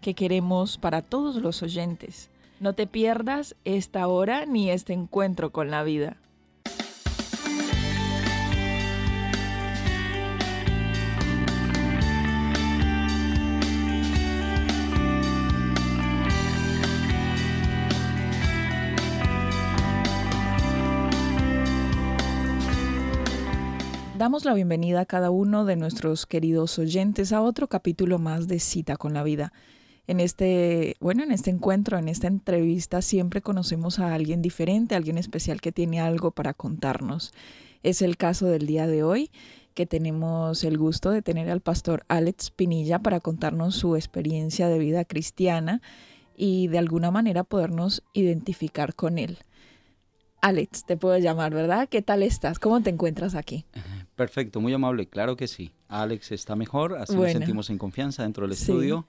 que queremos para todos los oyentes. No te pierdas esta hora ni este encuentro con la vida. Damos la bienvenida a cada uno de nuestros queridos oyentes a otro capítulo más de Cita con la Vida. En este, bueno, en este encuentro, en esta entrevista, siempre conocemos a alguien diferente, alguien especial que tiene algo para contarnos. Es el caso del día de hoy, que tenemos el gusto de tener al pastor Alex Pinilla para contarnos su experiencia de vida cristiana y de alguna manera podernos identificar con él. Alex, te puedo llamar, ¿verdad? ¿Qué tal estás? ¿Cómo te encuentras aquí? Perfecto, muy amable, claro que sí. Alex está mejor, así nos sentimos en confianza dentro del estudio.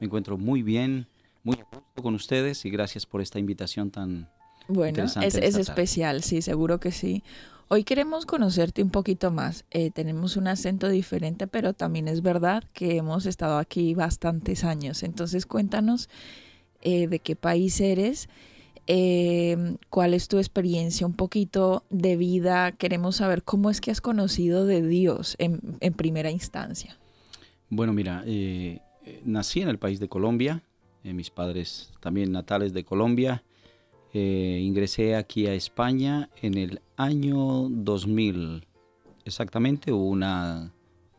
Me encuentro muy bien, muy a gusto con ustedes y gracias por esta invitación tan bueno, es, es especial, sí, seguro que sí. Hoy queremos conocerte un poquito más. Eh, tenemos un acento diferente, pero también es verdad que hemos estado aquí bastantes años. Entonces cuéntanos eh, de qué país eres eh, cuál es tu experiencia un poquito de vida. Queremos saber cómo es que has conocido de Dios en, primera instancia. Bueno, mira, eh, eh, nací en el país de Colombia, mis padres también natales de Colombia. ingresé aquí a España en el año 2000. Exactamente, hubo una,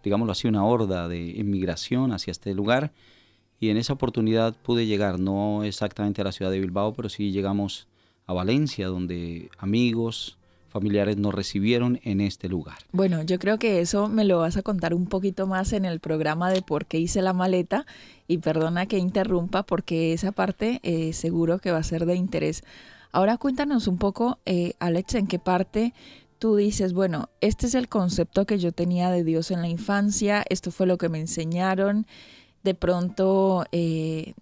digámoslo así, una horda de inmigración hacia este lugar y en esa oportunidad pude llegar, no exactamente a la ciudad de Bilbao, pero sí llegamos a Valencia, donde amigos, familiares nos recibieron en este lugar. Bueno, yo creo que eso me lo vas a contar un poquito más en el programa de por qué hice la maleta y perdona que interrumpa porque esa parte eh, seguro que va a ser de interés. Ahora cuéntanos un poco, eh, Alex, en qué parte tú dices, bueno, este es el concepto que yo tenía de Dios en la infancia, esto fue lo que me enseñaron de pronto eh,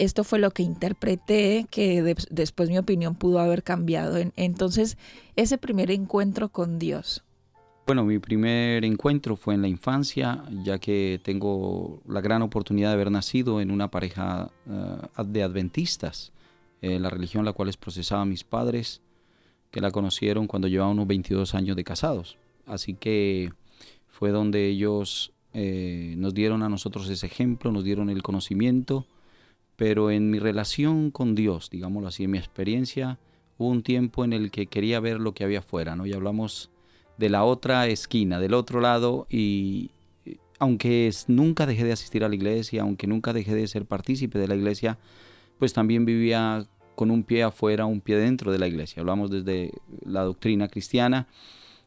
esto fue lo que interpreté, que después mi opinión pudo haber cambiado. entonces, ese primer encuentro con Dios. Bueno, mi primer encuentro fue en la infancia, ya que tengo la gran oportunidad de haber nacido en una pareja eh, de adventistas, eh, la religión la cual es procesaba mis padres, que la conocieron cuando llevaban unos 22 años de casados. Así que fue donde ellos eh, nos dieron a nosotros ese ejemplo, nos dieron el conocimiento, pero en mi relación con Dios, digámoslo así, en mi experiencia, hubo un tiempo en el que quería ver lo que había afuera, ¿no? Y hablamos de la otra esquina, del otro lado, y aunque nunca dejé de asistir a la iglesia, aunque nunca dejé de ser partícipe de la iglesia, pues también vivía con un pie afuera, un pie dentro de la iglesia. Hablamos desde la doctrina cristiana,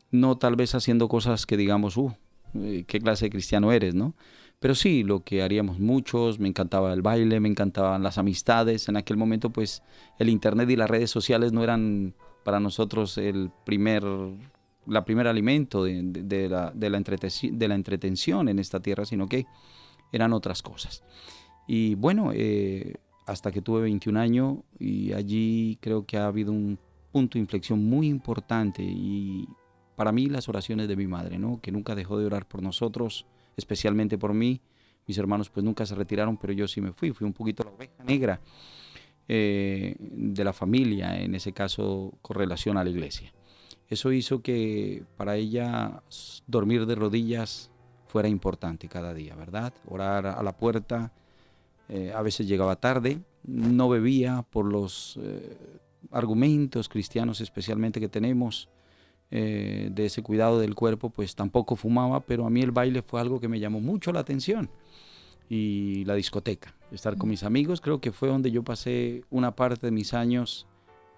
no tal vez haciendo cosas que digamos, uh, eh, qué clase de cristiano eres, ¿no? Pero sí, lo que haríamos muchos, me encantaba el baile, me encantaban las amistades. En aquel momento, pues, el internet y las redes sociales no eran para nosotros el primer, la primer alimento de, la, de, la de la entretención en esta tierra, sino que eran otras cosas. Y bueno, eh, hasta que tuve 21 años y allí creo que ha habido un punto de inflexión muy importante y para mí las oraciones de mi madre, ¿no? que nunca dejó de orar por nosotros, especialmente por mí. Mis hermanos pues nunca se retiraron, pero yo sí me fui, fui un poquito la oveja negra eh, de la familia, en ese caso con relación a la iglesia. Eso hizo que para ella dormir de rodillas fuera importante cada día, ¿verdad? Orar a la puerta, eh, a veces llegaba tarde, no bebía por los eh, argumentos cristianos especialmente que tenemos, eh, de ese cuidado del cuerpo, pues tampoco fumaba, pero a mí el baile fue algo que me llamó mucho la atención. Y la discoteca, estar con mis amigos, creo que fue donde yo pasé una parte de mis años,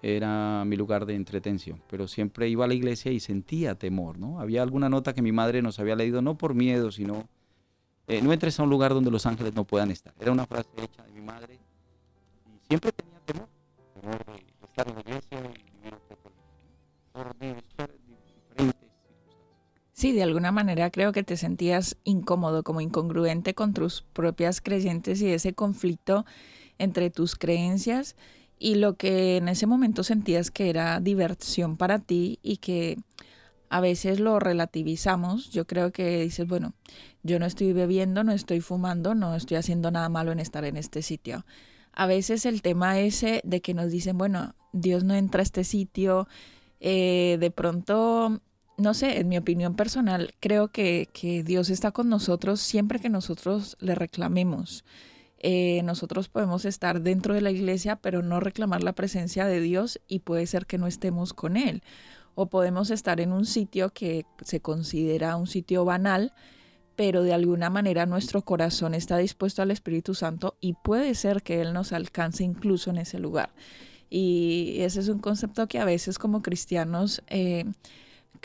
era mi lugar de entretención, pero siempre iba a la iglesia y sentía temor, ¿no? Había alguna nota que mi madre nos había leído, no por miedo, sino, eh, no entres a un lugar donde los ángeles no puedan estar. Era una frase hecha de alguna manera creo que te sentías incómodo, como incongruente con tus propias creyentes y ese conflicto entre tus creencias y lo que en ese momento sentías que era diversión para ti y que a veces lo relativizamos. Yo creo que dices, bueno, yo no estoy bebiendo, no estoy fumando, no estoy haciendo nada malo en estar en este sitio. A veces el tema ese de que nos dicen, bueno, Dios no entra a este sitio, eh, de pronto no sé, en mi opinión personal, creo que, Dios está con nosotros siempre que nosotros le reclamemos. Eh, nosotros podemos estar dentro de la iglesia, pero no reclamar la presencia de Dios y puede ser que no estemos con Él. O podemos estar en un sitio que se considera un sitio banal, pero de alguna manera nuestro corazón está dispuesto al Espíritu Santo y puede ser que Él nos alcance incluso en ese lugar. Y ese es un concepto que a veces como cristianos... Eh,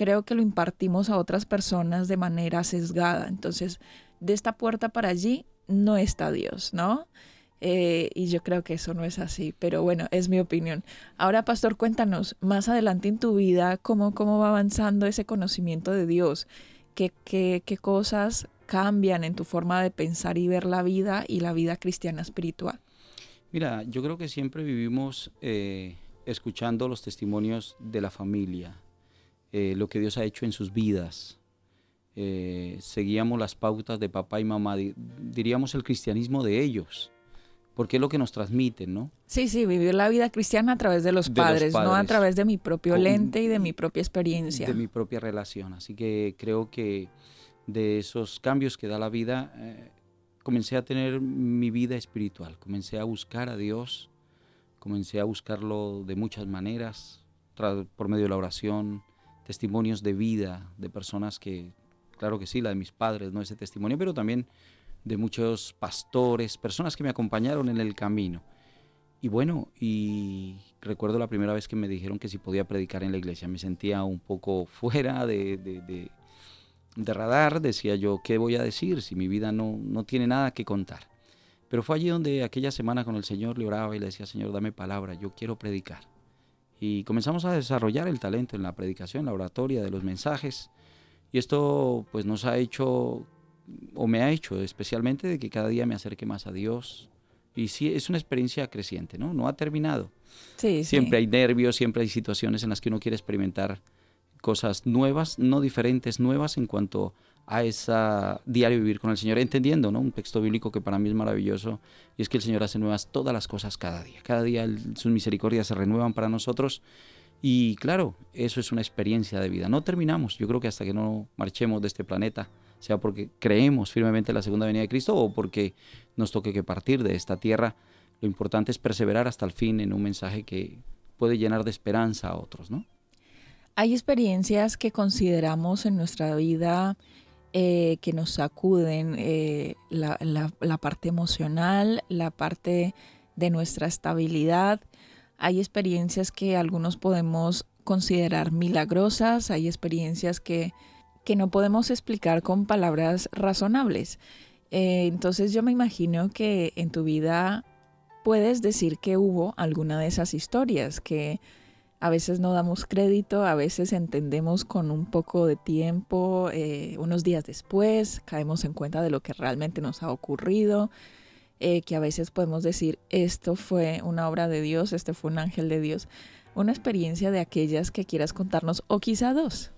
creo que lo impartimos a otras personas de manera sesgada. Entonces, de esta puerta para allí no está Dios, ¿no? Eh, y yo creo que eso no es así, pero bueno, es mi opinión. Ahora, pastor, cuéntanos más adelante en tu vida cómo, cómo va avanzando ese conocimiento de Dios, qué, qué, qué cosas cambian en tu forma de pensar y ver la vida y la vida cristiana espiritual. Mira, yo creo que siempre vivimos eh, escuchando los testimonios de la familia, eh, lo que Dios ha hecho en sus vidas. Eh, seguíamos las pautas de papá y mamá, diríamos el cristianismo de ellos, porque es lo que nos transmiten, ¿no? Sí, sí, vivir la vida cristiana a través de los, padres, no a través de mi propio lente y de mi propia experiencia. De mi propia relación. Así que creo que de esos cambios que da la vida, eh, comencé a tener mi vida espiritual, comencé a buscar a Dios, comencé a buscarlo de muchas maneras, por medio de la oración, testimonios de vida de personas que, claro que sí, la de mis padres, no ese testimonio, pero también de muchos pastores, personas que me acompañaron en el camino. Y bueno, y recuerdo la primera vez que me dijeron que si podía predicar en la iglesia, me sentía un poco fuera de, de, radar, decía yo, ¿qué voy a decir si mi vida no, no tiene nada que contar? Pero fue allí donde aquella semana con el Señor le oraba y le decía, Señor, dame palabra, yo quiero predicar y comenzamos a desarrollar el talento en la predicación, la oratoria de los mensajes. Y esto pues nos ha hecho, o me ha hecho especialmente, de que cada día me acerque más a Dios. Y sí, es una experiencia creciente, ¿no? No ha terminado. Sí, siempre hay nervios, siempre hay situaciones en las que uno quiere experimentar cosas nuevas, no diferentes, nuevas en cuanto a esa diario vivir con el Señor, entendiendo ¿no? un texto bíblico que para mí es maravilloso, y es que el Señor hace nuevas todas las cosas cada día. Cada día sus misericordias se renuevan para nosotros. Y claro, eso es una experiencia de vida. No terminamos, yo creo que hasta que no marchemos de este planeta, sea porque creemos firmemente en la segunda venida de Cristo o porque nos toque que partir de esta tierra, lo importante es perseverar hasta el fin en un mensaje que puede llenar de esperanza a otros, ¿no? Hay experiencias que consideramos en nuestra vida eh, que nos sacuden eh, la, parte emocional, la parte de nuestra estabilidad. Hay experiencias que algunos podemos considerar milagrosas, hay experiencias que, que no podemos explicar con palabras razonables. Eh, entonces yo me imagino que en tu vida puedes decir que hubo alguna de esas historias que a veces no damos crédito, a veces entendemos con un poco de tiempo, eh, unos días después, caemos en cuenta de lo que realmente nos ha ocurrido, eh, que a veces podemos decir, esto fue una obra de Dios, este fue un ángel de Dios, una experiencia de aquellas que quieras contarnos, o quizá dos.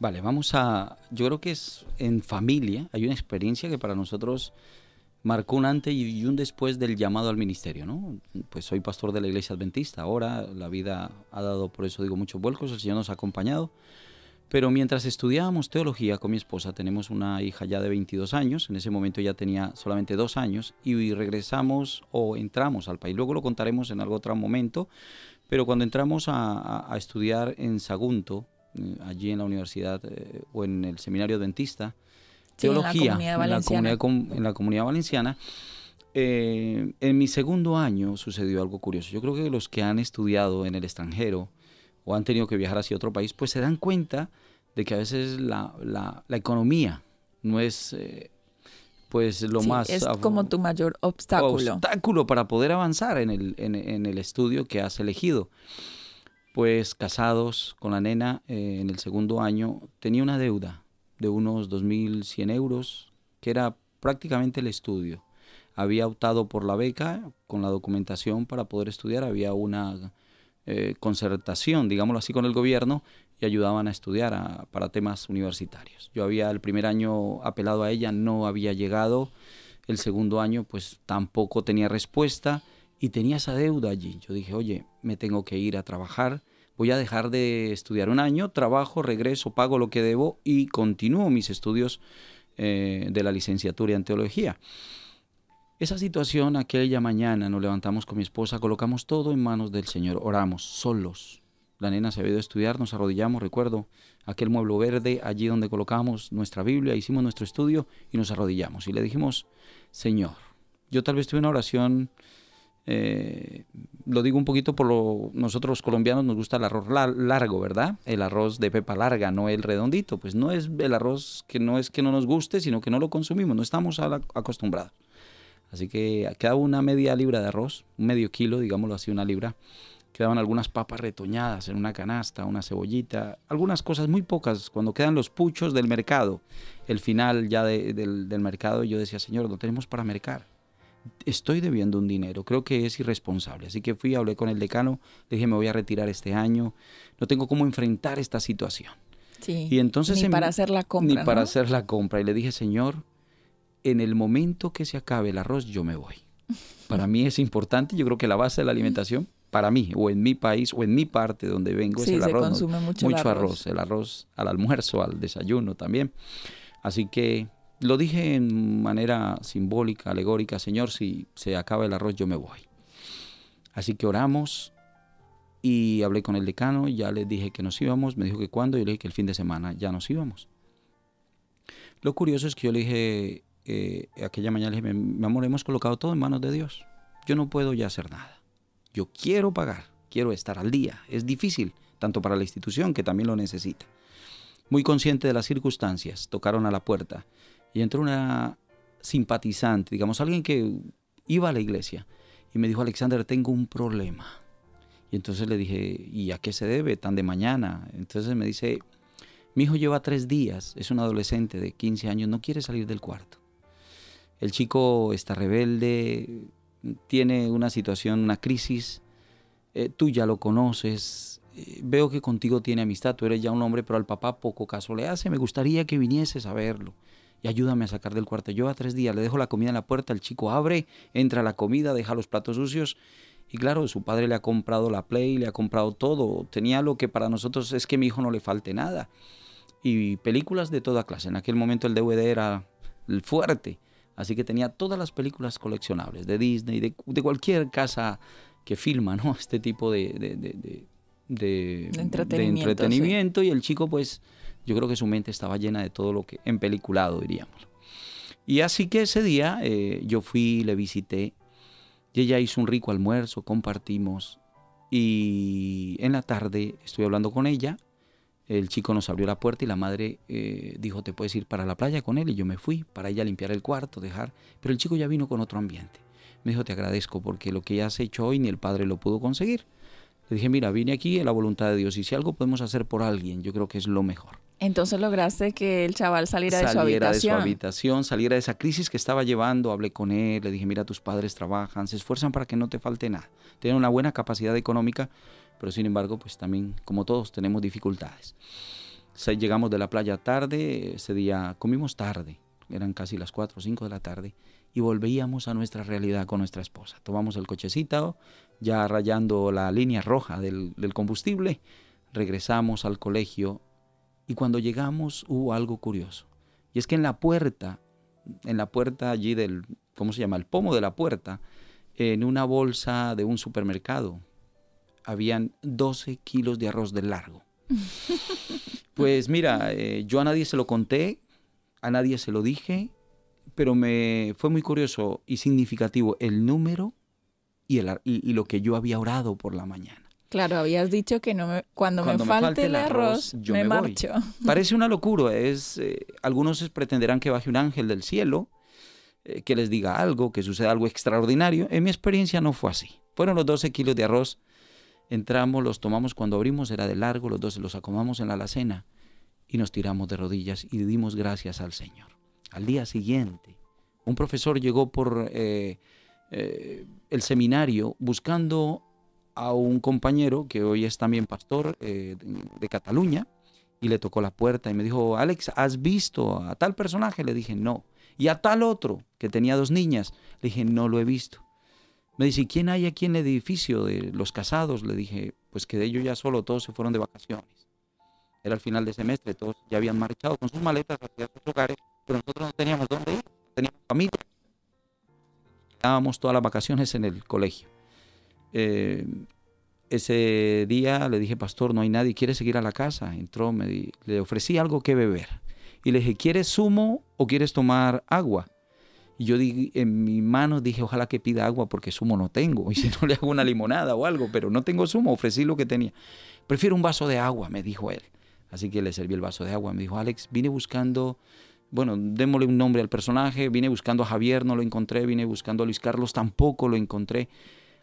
Vale, vamos a, yo creo que es en familia, hay una experiencia que para nosotros marcó un antes y un después del llamado al ministerio, ¿no? Pues soy pastor de la iglesia adventista, ahora la vida ha dado, por eso digo, muchos vuelcos, el Señor nos ha acompañado, pero mientras estudiábamos teología con mi esposa, tenemos una hija ya de 22 años, en ese momento ya tenía solamente dos años, y regresamos o entramos al país, luego lo contaremos en algún otro momento, pero cuando entramos a, estudiar en Sagunto, eh, allí en la universidad eh, o en el seminario adventista, teología en la comunidad valenciana. Eh, en mi segundo año sucedió algo curioso. Yo creo que los que han estudiado en el extranjero o han tenido que viajar hacia otro país, pues se dan cuenta de que a veces la, economía no es, eh, pues lo más... Es como tu mayor obstáculo. Obstáculo para poder avanzar en el, en, el estudio que has elegido. Pues casados con la nena eh, en el segundo año, tenía una deuda de unos 2.100 euros, que era prácticamente el estudio. Había optado por la beca con la documentación para poder estudiar, había una eh, concertación, digámoslo así, con el gobierno y ayudaban a estudiar para temas universitarios. Yo había el primer año apelado a ella, no había llegado, el segundo año pues tampoco tenía respuesta y tenía esa deuda allí. Yo dije, oye, me tengo que ir a trabajar, voy a dejar de estudiar un año, trabajo, regreso, pago lo que debo y continúo mis estudios eh, de la licenciatura en teología. Esa situación, aquella mañana nos levantamos con mi esposa, colocamos todo en manos del Señor, oramos solos, la nena se había ido a estudiar, nos arrodillamos, recuerdo, aquel mueble verde, allí donde colocamos nuestra Biblia, hicimos nuestro estudio y nos arrodillamos. Y le dijimos, Señor, yo tal vez tuve una oración, eh, lo digo un poquito por lo, nosotros los colombianos nos gusta el arroz largo, ¿verdad? El arroz de pepa larga, no el redondito. Pues no es el arroz que no es que no nos guste, sino que no lo consumimos, no estamos acostumbrados. Así que quedaba una media libra de arroz, un medio kilo, digámoslo así, una libra quedaban algunas papas retoñadas en una canasta, una cebollita, algunas cosas muy pocas. Cuando quedan los puchos del mercado, el final ya del, mercado, yo decía, Señor, no tenemos para mercar. Estoy debiendo un dinero, creo que es irresponsable. Así que fui, hablé con el decano, le dije, me voy a retirar este año, no tengo cómo enfrentar esta situación. Sí, y entonces ni para hacer la compra. Ni para hacer la compra. Y le dije, Señor, en el momento que se acabe el arroz, yo me voy. Para mí es importante, yo creo que la base de la alimentación para mí, o en mi país, o en mi parte donde vengo, es el arroz. Consume mucho, mucho arroz. El arroz al almuerzo, al desayuno también. Así que lo dije en manera simbólica, alegórica, Señor, si se acaba el arroz, yo me voy. Así que oramos y hablé con el decano, ya le dije que nos íbamos, me dijo que cuándo, y le dije que el fin de semana ya nos íbamos. Lo curioso es que yo le dije, eh, aquella mañana le dije, mi amor, hemos colocado todo en manos de Dios. Yo no puedo ya hacer nada. Yo quiero pagar, quiero estar al día. Es difícil, tanto para la institución que también lo necesita. Muy consciente de las circunstancias, tocaron a la puerta y entró una simpatizante, digamos, alguien que iba a la iglesia y me dijo, Alexander, tengo un problema. Y entonces le dije, ¿y a qué se debe tan de mañana? Entonces me dice, mi hijo lleva tres días, es un adolescente de 15 años, no quiere salir del cuarto. El chico está rebelde, tiene una situación, una crisis, eh, tú ya lo conoces, eh, veo que contigo tiene amistad, tú eres ya un hombre, pero al papá poco caso le hace, me gustaría que vinieses a verlo y ayúdame a sacar del cuarto. Yo a tres días le dejo la comida en la puerta, el chico abre, entra la comida, deja los platos sucios y claro, su padre le ha comprado la Play, le ha comprado todo, tenía lo que para nosotros es que a mi hijo no le falte nada. Y películas de toda clase, en aquel momento el DVD era el fuerte Así que tenía todas las películas coleccionables de Disney, de, de cualquier casa que filma ¿no? este tipo de, de, de entretenimiento. Y el chico, pues, yo creo que su mente estaba llena de todo lo que, en peliculado, diríamos. Y así que ese día eh, yo fui, le visité, y ella hizo un rico almuerzo, compartimos, y en la tarde estuve hablando con ella el chico nos abrió la puerta y la madre eh, dijo, te puedes ir para la playa con él. Y yo me fui para ella limpiar el cuarto, dejar. Pero el chico ya vino con otro ambiente. Me dijo, te agradezco porque lo que ya has hecho hoy ni el padre lo pudo conseguir. Le dije, mira, vine aquí en la voluntad de Dios y si algo podemos hacer por alguien, yo creo que es lo mejor. Entonces lograste que el chaval saliera, de su habitación. de su habitación, saliera de esa crisis que estaba llevando. Hablé con él, le dije, mira, tus padres trabajan, se esfuerzan para que no te falte nada. Tienen una buena capacidad económica, pero sin embargo, pues también, como todos, tenemos dificultades. llegamos de la playa tarde, ese día comimos tarde, eran casi las 4 o 5 de la tarde, y volvíamos a nuestra realidad con nuestra esposa. Tomamos el cochecito, ya rayando la línea roja del, del combustible, regresamos al colegio y cuando llegamos hubo algo curioso. Y es que en la puerta, en la puerta allí del, ¿cómo se llama? El pomo de la puerta, en una bolsa de un supermercado, habían 12 kilos de arroz de largo. Pues mira, eh, yo a nadie se lo conté, a nadie se lo dije, pero me fue muy curioso y significativo el número y, el, y, lo que yo había orado por la mañana. Claro, habías dicho que no cuando, me, falte, el arroz, yo me, marcho. Parece una locura, es, eh, algunos pretenderán que baje un ángel del cielo, eh, que les diga algo, que suceda algo extraordinario. En mi experiencia no fue así. Fueron los 12 kilos de arroz. Entramos, los tomamos cuando abrimos, era de largo, los 12 los acomodamos en la alacena y nos tiramos de rodillas y dimos gracias al Señor. Al día siguiente, un profesor llegó por eh, eh, el seminario buscando a un compañero que hoy es también pastor eh, de, Cataluña y le tocó la puerta y me dijo, Alex, ¿has visto a tal personaje? Le dije, no. Y a tal otro que tenía dos niñas, le dije, no lo he visto. Me dice, ¿quién hay aquí en el edificio de los casados? Le dije, pues que de ellos ya solo todos se fueron de vacaciones. Era el final de semestre, todos ya habían marchado con sus maletas hacia sus hogares, pero nosotros no teníamos dónde ir, no teníamos familia. Estábamos todas las vacaciones en el colegio. Eh, ese día le dije, pastor, no hay nadie, ¿quiere seguir a la casa? Entró, me le ofrecí algo que beber. Y le dije, ¿quieres zumo o quieres tomar agua? Y yo en mi mano dije, ojalá que pida agua porque zumo no tengo. Y si no le hago una limonada o algo, pero no tengo zumo, ofrecí lo que tenía. Prefiero un vaso de agua, me dijo él. Así que le serví el vaso de agua. Me dijo, Alex, vine buscando bueno, démosle un nombre al personaje, vine buscando a Javier, no lo encontré, vine buscando a Luis Carlos, tampoco lo encontré.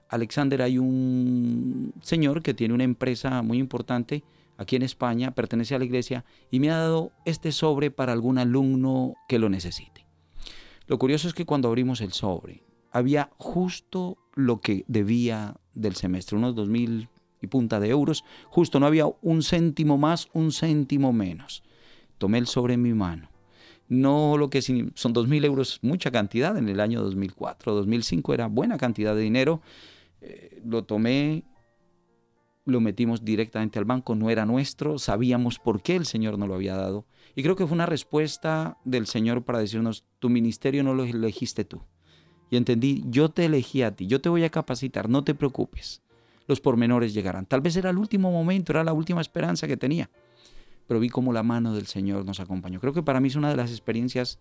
Alexander, hay un señor que tiene una empresa muy importante aquí en España, pertenece a la iglesia y me ha dado este sobre para algún alumno que lo necesite. Lo curioso es que cuando abrimos el sobre, había justo lo que debía del semestre, unos dos mil y punta de euros, justo no había un céntimo más, un céntimo menos. Tomé el sobre en mi mano no lo que son 2.000 euros, mucha cantidad, en el año 2004, 2005 era buena cantidad de dinero, eh, lo tomé, lo metimos directamente al banco, no era nuestro, sabíamos por qué el Señor no lo había dado. Y creo que fue una respuesta del Señor para decirnos, tu ministerio no lo elegiste tú. Y entendí, yo te elegí a ti, yo te voy a capacitar, no te preocupes. Los pormenores llegarán. Tal vez era el último momento, era la última esperanza que tenía pero vi cómo la mano del Señor nos acompañó. Creo que para mí es una de las experiencias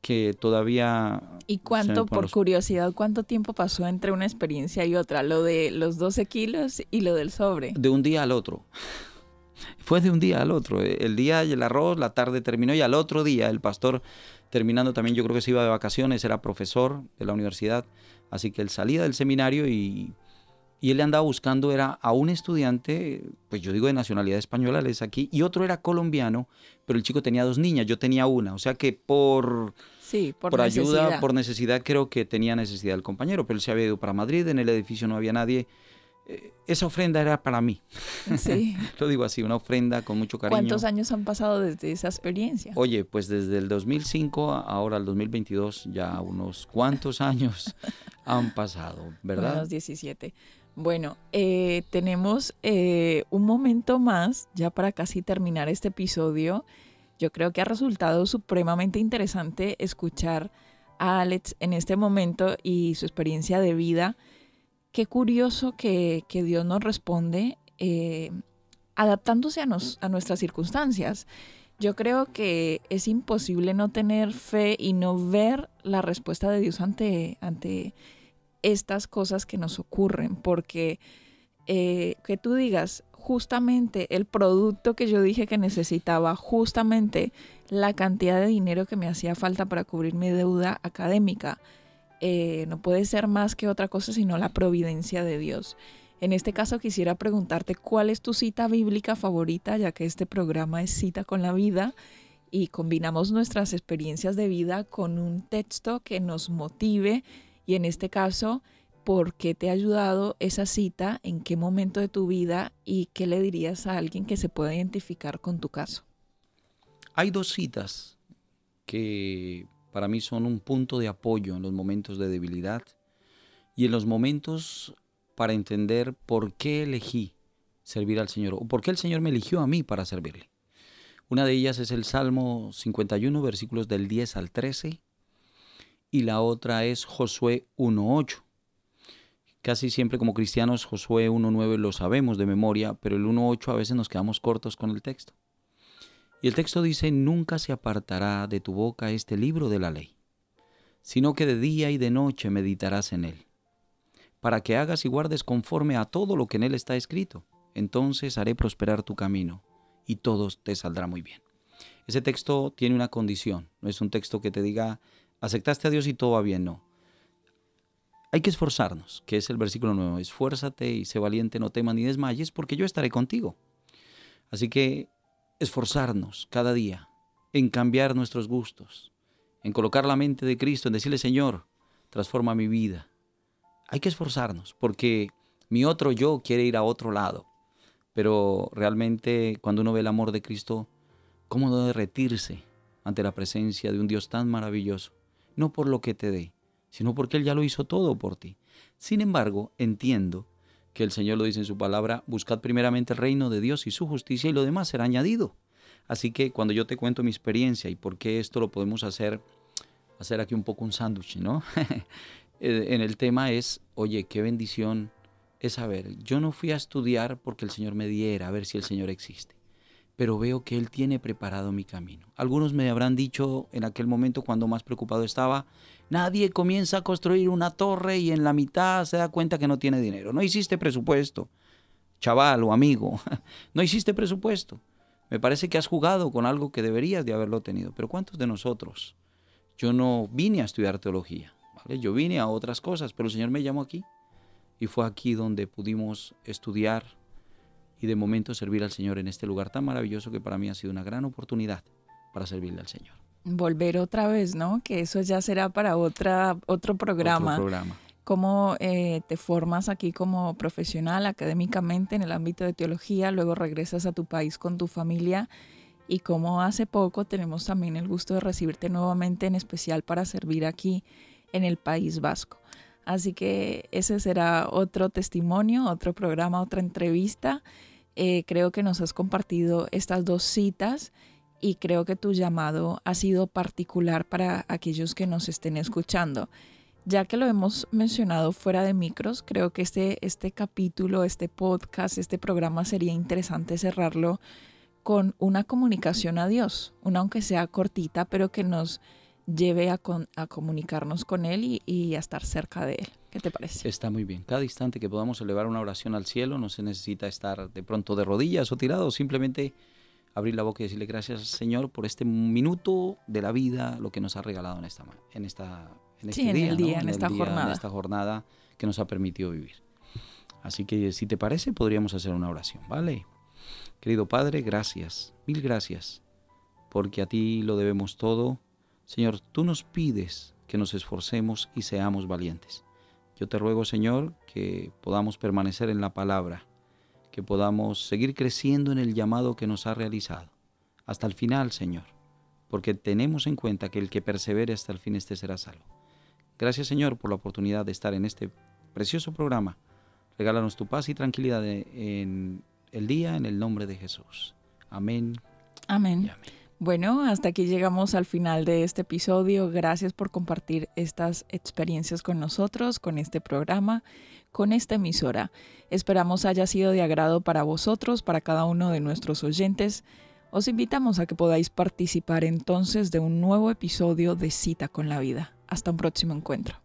que todavía... ¿Y cuánto, por curiosidad, cuánto tiempo pasó entre una experiencia y otra? Lo de los 12 kilos y lo del sobre. De un día al otro. Fue de un día al otro. El día y el arroz, la tarde terminó y al otro día el pastor, terminando también, yo creo que se iba de vacaciones, era profesor de la universidad, así que él salía del seminario y y él le andaba buscando era a un estudiante, pues yo digo de nacionalidad española, él es aquí, y otro era colombiano, pero el chico tenía dos niñas, yo tenía una, o sea que por, sí, por, por ayuda, por necesidad, creo que tenía necesidad el compañero, pero él se había ido para Madrid, en el edificio no había nadie. Eh, esa ofrenda era para mí. Sí. Lo digo así, una ofrenda con mucho cariño. ¿Cuántos años han pasado desde esa experiencia? Oye, pues desde el 2005 ahora al 2022 ya unos cuantos años han pasado, ¿verdad? Unos 17. Bueno, eh, tenemos eh, un momento más ya para casi terminar este episodio. Yo creo que ha resultado supremamente interesante escuchar a Alex en este momento y su experiencia de vida. Qué curioso que, Dios nos responde eh, adaptándose a, a nuestras circunstancias. Yo creo que es imposible no tener fe y no ver la respuesta de Dios ante, ante estas cosas que nos ocurren, porque eh, que tú digas justamente el producto que yo dije que necesitaba, justamente la cantidad de dinero que me hacía falta para cubrir mi deuda académica, eh, no puede ser más que otra cosa sino la providencia de Dios. En este caso quisiera preguntarte cuál es tu cita bíblica favorita, ya que este programa es cita con la vida y combinamos nuestras experiencias de vida con un texto que nos motive y en este caso, ¿por qué te ha ayudado esa cita? ¿En qué momento de tu vida? ¿Y qué le dirías a alguien que se pueda identificar con tu caso? Hay dos citas que para mí son un punto de apoyo en los momentos de debilidad y en los momentos para entender por qué elegí servir al Señor o por qué el Señor me eligió a mí para servirle. Una de ellas es el Salmo 51, versículos del 10 al 13, y la otra es Josué 1.8. Casi siempre como cristianos Josué 1.9 lo sabemos de memoria, pero el 1.8 a veces nos quedamos cortos con el texto. Y el texto dice, nunca se apartará de tu boca este libro de la ley, sino que de día y de noche meditarás en él, para que hagas y guardes conforme a todo lo que en él está escrito. Entonces haré prosperar tu camino y todo te saldrá muy bien. Ese texto tiene una condición, no es un texto que te diga aceptaste a Dios y todo va bien, no. Hay que esforzarnos, que es el versículo nuevo. Esfuérzate y sé valiente, no temas ni desmayes, porque yo estaré contigo. Así que esforzarnos cada día en cambiar nuestros gustos, en colocar la mente de Cristo, en decirle, Señor, transforma mi vida. Hay que esforzarnos, porque mi otro yo quiere ir a otro lado. Pero realmente cuando uno ve el amor de Cristo, ¿cómo no derretirse ante la presencia de un Dios tan maravilloso? No por lo que te dé, sino porque Él ya lo hizo todo por ti. Sin embargo, entiendo que el Señor lo dice en su palabra, buscad primeramente el reino de Dios y su justicia y lo demás será añadido. Así que cuando yo te cuento mi experiencia y por qué esto lo podemos hacer, hacer aquí un poco un sándwich, ¿no? Eh, en el tema es, oye, qué bendición es saber, yo no fui a estudiar porque el Señor me diera, a ver si el Señor existe pero veo que Él tiene preparado mi camino. Algunos me habrán dicho en aquel momento cuando más preocupado estaba, nadie comienza a construir una torre y en la mitad se da cuenta que no tiene dinero. No hiciste presupuesto, chaval o amigo, no hiciste presupuesto. Me parece que has jugado con algo que deberías de haberlo tenido, pero ¿cuántos de nosotros? Yo no vine a estudiar teología, ¿vale? yo vine a otras cosas, pero el Señor me llamó aquí y fue aquí donde pudimos estudiar y de momento servir al Señor en este lugar tan maravilloso que para mí ha sido una gran oportunidad para servirle al Señor. Volver otra vez, ¿no? Que eso ya será para otra, otro programa. Otro programa. Cómo eh, te formas aquí como profesional académicamente en el ámbito de teología, luego regresas a tu país con tu familia y cómo hace poco tenemos también el gusto de recibirte nuevamente en especial para servir aquí en el País Vasco. Así que ese será otro testimonio, otro programa, otra entrevista eh, creo que nos has compartido estas dos citas y creo que tu llamado ha sido particular para aquellos que nos estén escuchando. Ya que lo hemos mencionado fuera de micros, creo que este, este capítulo, este podcast, este programa sería interesante cerrarlo con una comunicación a Dios, una aunque sea cortita, pero que nos lleve a, comunicarnos con Él y, y, a estar cerca de Él. ¿Qué te parece? Está muy bien. Cada instante que podamos elevar una oración al cielo no se necesita estar de pronto de rodillas o tirado, simplemente abrir la boca y decirle gracias Señor por este minuto de la vida, lo que nos ha regalado en esta en esta en este sí, día, en el día, en, esta jornada, en esta jornada que nos ha permitido vivir. Así que si te parece podríamos hacer una oración, ¿vale? Querido Padre, gracias, mil gracias, porque a ti lo debemos todo Señor, tú nos pides que nos esforcemos y seamos valientes. Yo te ruego, Señor, que podamos permanecer en la palabra, que podamos seguir creciendo en el llamado que nos ha realizado, hasta el final, Señor, porque tenemos en cuenta que el que persevere hasta el fin este será salvo. Gracias, Señor, por la oportunidad de estar en este precioso programa. Regálanos tu paz y tranquilidad en el día, en el nombre de Jesús. Amén. Amén. amén. Bueno, hasta aquí llegamos al final de este episodio. Gracias por compartir estas experiencias con nosotros, con este programa, con esta emisora. Esperamos haya sido de agrado para vosotros, para cada uno de nuestros oyentes. Os invitamos a que podáis participar entonces de un nuevo episodio de Cita con la Vida. Hasta un próximo encuentro.